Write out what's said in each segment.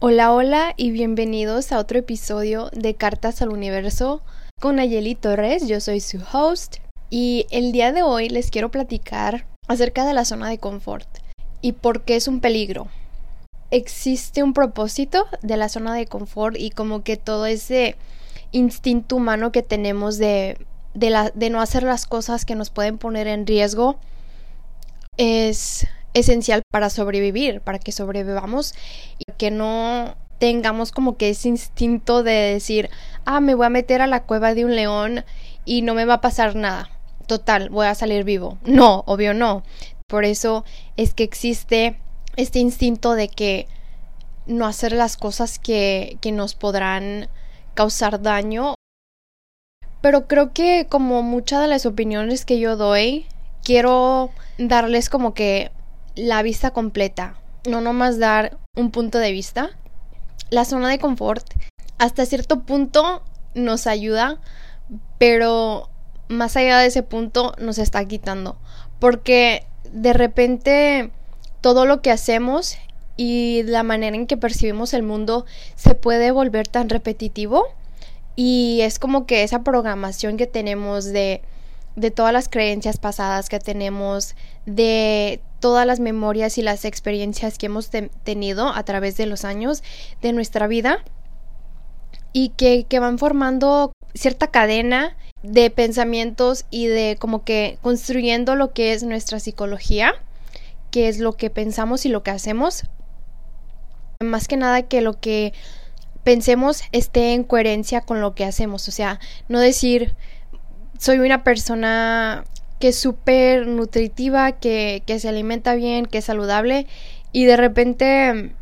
Hola, hola y bienvenidos a otro episodio de Cartas al Universo con Nayeli Torres. Yo soy su host y el día de hoy les quiero platicar acerca de la zona de confort y por qué es un peligro. Existe un propósito de la zona de confort y como que todo ese instinto humano que tenemos de, de, de no hacer las cosas que nos pueden poner en riesgo es esencial para sobrevivir, para que sobrevivamos y que no tengamos como que ese instinto de decir, ah, me voy a meter a la cueva de un león y no me va a pasar nada. Total, voy a salir vivo. No, obvio no. Por eso es que existe este instinto de que no hacer las cosas que, que nos podrán causar daño. Pero creo que como muchas de las opiniones que yo doy, quiero darles como que la vista completa, no nomás dar un punto de vista. La zona de confort hasta cierto punto nos ayuda, pero más allá de ese punto nos está quitando, porque de repente todo lo que hacemos y la manera en que percibimos el mundo se puede volver tan repetitivo y es como que esa programación que tenemos de de todas las creencias pasadas que tenemos, de todas las memorias y las experiencias que hemos tenido a través de los años de nuestra vida y que, que van formando cierta cadena de pensamientos y de como que construyendo lo que es nuestra psicología, que es lo que pensamos y lo que hacemos. Más que nada que lo que pensemos esté en coherencia con lo que hacemos, o sea, no decir soy una persona que es súper nutritiva, que, que se alimenta bien, que es saludable y de repente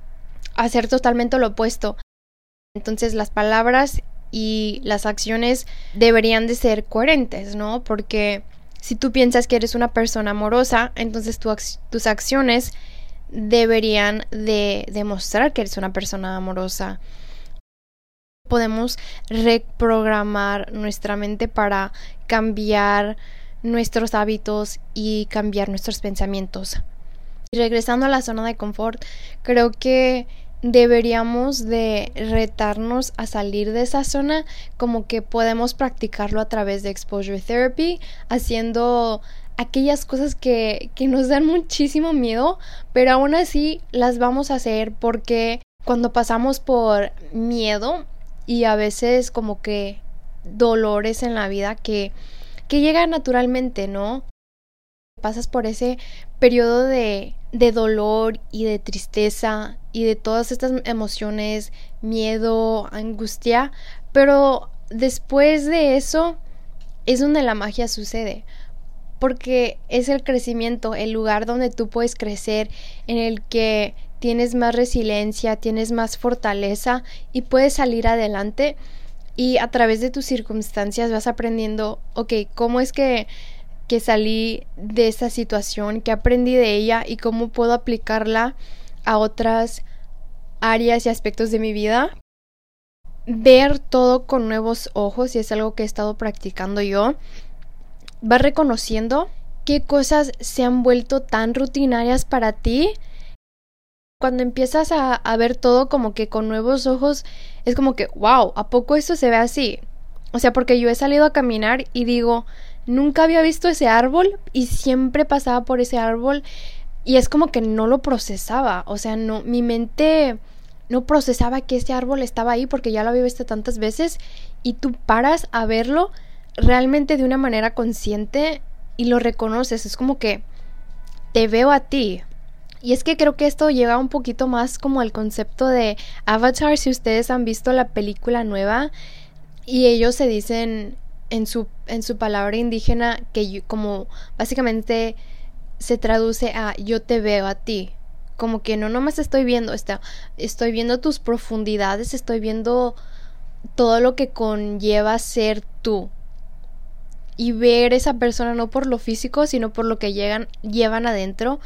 hacer totalmente lo opuesto. Entonces las palabras y las acciones deberían de ser coherentes, ¿no? Porque si tú piensas que eres una persona amorosa, entonces tus acciones deberían de demostrar que eres una persona amorosa podemos reprogramar nuestra mente para cambiar nuestros hábitos y cambiar nuestros pensamientos. Y regresando a la zona de confort, creo que deberíamos de retarnos a salir de esa zona como que podemos practicarlo a través de exposure therapy haciendo aquellas cosas que, que nos dan muchísimo miedo pero aún así las vamos a hacer porque cuando pasamos por miedo y a veces como que dolores en la vida que, que llegan naturalmente, ¿no? Pasas por ese periodo de, de dolor y de tristeza y de todas estas emociones, miedo, angustia, pero después de eso es donde la magia sucede porque es el crecimiento, el lugar donde tú puedes crecer, en el que tienes más resiliencia, tienes más fortaleza y puedes salir adelante y a través de tus circunstancias vas aprendiendo, ok, ¿cómo es que, que salí de esta situación? ¿Qué aprendí de ella? ¿Y cómo puedo aplicarla a otras áreas y aspectos de mi vida? Ver todo con nuevos ojos y es algo que he estado practicando yo. Vas reconociendo qué cosas se han vuelto tan rutinarias para ti cuando empiezas a, ver todo como que con nuevos ojos, es como que, wow, ¿a poco esto se ve así? O sea, porque yo he salido a caminar y digo, nunca había visto ese árbol y siempre pasaba por ese árbol y es como que no lo procesaba, o sea, no, mi mente no procesaba que ese árbol estaba ahí porque ya lo había visto tantas veces y tú paras a verlo realmente de una manera consciente y lo reconoces, es como que te veo a ti, y es que creo que esto lleva un poquito más como al concepto de Avatar, si ustedes han visto la película nueva y ellos se dicen en su, en su palabra indígena que como básicamente se traduce a yo te veo a ti. Como que no nomás estoy viendo, está, estoy viendo tus profundidades, estoy viendo todo lo que conlleva ser tú. Y ver esa persona no por lo físico, sino por lo que llegan, llevan adentro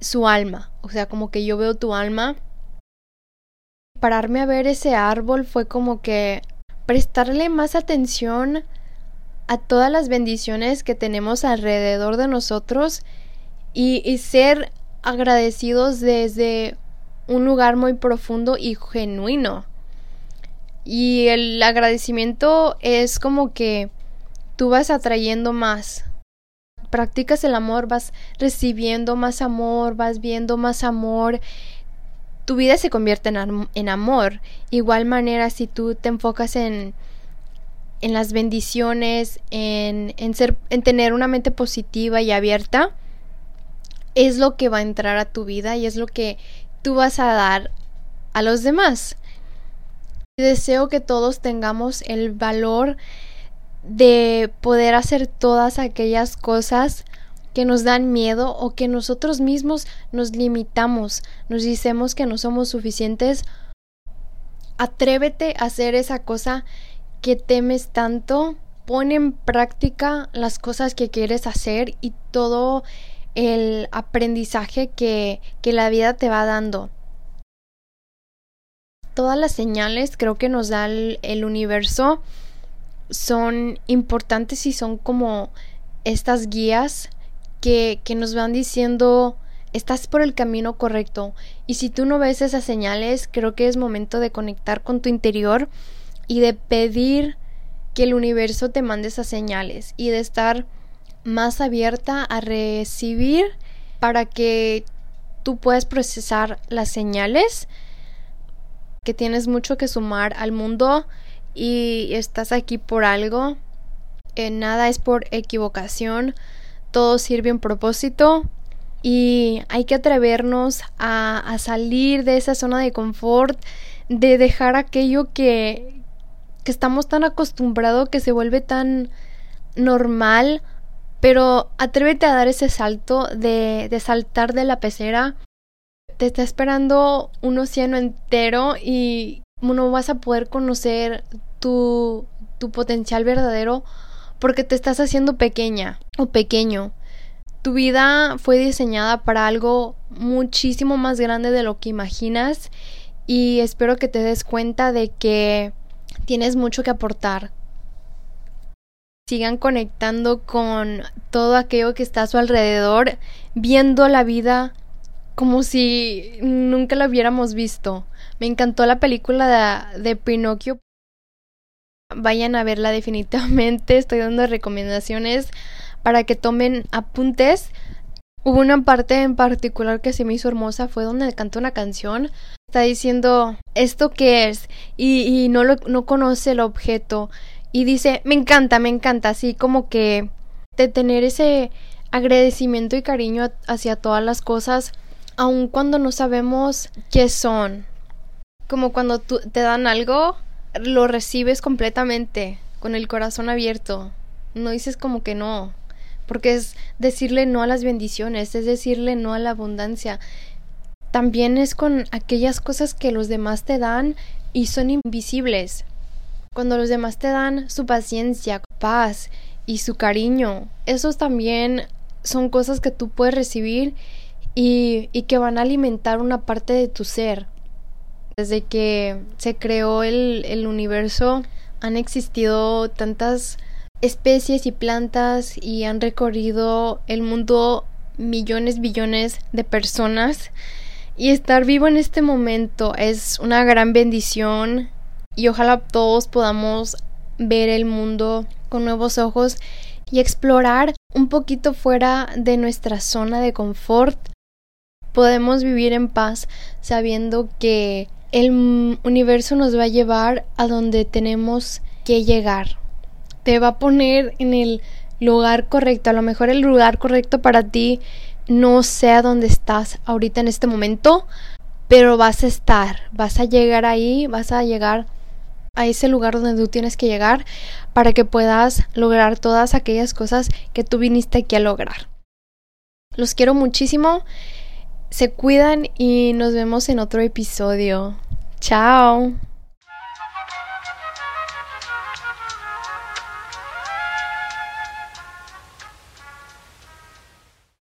su alma, o sea, como que yo veo tu alma. Pararme a ver ese árbol fue como que prestarle más atención a todas las bendiciones que tenemos alrededor de nosotros y, ser agradecidos desde un lugar muy profundo y genuino. Y el agradecimiento es como que tú vas atrayendo más. Practicas el amor, vas recibiendo más amor, vas viendo más amor. Tu vida se convierte en, amor. Igual manera, si tú te enfocas en, en las bendiciones, en, en, ser, en tener una mente positiva y abierta, es lo que va a entrar a tu vida y es lo que tú vas a dar a los demás. Deseo que todos tengamos el valor de poder hacer todas aquellas cosas que nos dan miedo o que nosotros mismos nos limitamos, nos decimos que no somos suficientes. Atrévete a hacer esa cosa que temes tanto, pon en práctica las cosas que quieres hacer y todo el aprendizaje que, que la vida te va dando. Todas las señales creo que nos da el, el universo son importantes y son como estas guías que, que nos van diciendo estás por el camino correcto y si tú no ves esas señales creo que es momento de conectar con tu interior y de pedir que el universo te mande esas señales y de estar más abierta a recibir para que tú puedas procesar las señales que tienes mucho que sumar al mundo y estás aquí por algo. Nada es por equivocación, todo sirve un propósito y hay que atrevernos a, a salir de esa zona de confort, de dejar aquello que, que estamos tan acostumbrados que se vuelve tan normal pero atrévete a dar ese salto de, de saltar de la pecera. Te está esperando un océano entero y no vas a poder conocer tu, tu potencial verdadero porque te estás haciendo pequeña o pequeño. Tu vida fue diseñada para algo muchísimo más grande de lo que imaginas y espero que te des cuenta de que tienes mucho que aportar, sigan conectando con todo aquello que está a su alrededor, viendo la vida como si nunca la hubiéramos visto. Me encantó la película de, Pinocchio. Vayan a verla definitivamente. Estoy dando recomendaciones para que tomen apuntes. Hubo una parte en particular que se me hizo hermosa, fue donde canta una canción. Está diciendo, ¿esto qué es? Y, y no, lo, no conoce el objeto y dice, me encanta, me encanta, así como que de tener ese agradecimiento y cariño hacia todas las cosas, aun cuando no sabemos qué son. Como cuando te dan algo, lo recibes completamente, con el corazón abierto. No dices como que no, porque es decirle no a las bendiciones, es decirle no a la abundancia. También es con aquellas cosas que los demás te dan y son invisibles. Cuando los demás te dan su paciencia, paz y su cariño, esos también son cosas que tú puedes recibir y, y que van a alimentar una parte de tu ser. Desde que se creó el, el universo han existido tantas especies y plantas y han recorrido el mundo millones, billones de personas. Y estar vivo en este momento es una gran bendición y ojalá todos podamos ver el mundo con nuevos ojos y explorar un poquito fuera de nuestra zona de confort. Podemos vivir en paz sabiendo que el universo nos va a llevar a donde tenemos que llegar. Te va a poner en el lugar correcto. A lo mejor el lugar correcto para ti no sea donde estás ahorita en este momento, pero vas a estar, vas a llegar ahí, vas a llegar a ese lugar donde tú tienes que llegar para que puedas lograr todas aquellas cosas que tú viniste aquí a lograr. Los quiero muchísimo, se cuidan y nos vemos en otro episodio. Chao.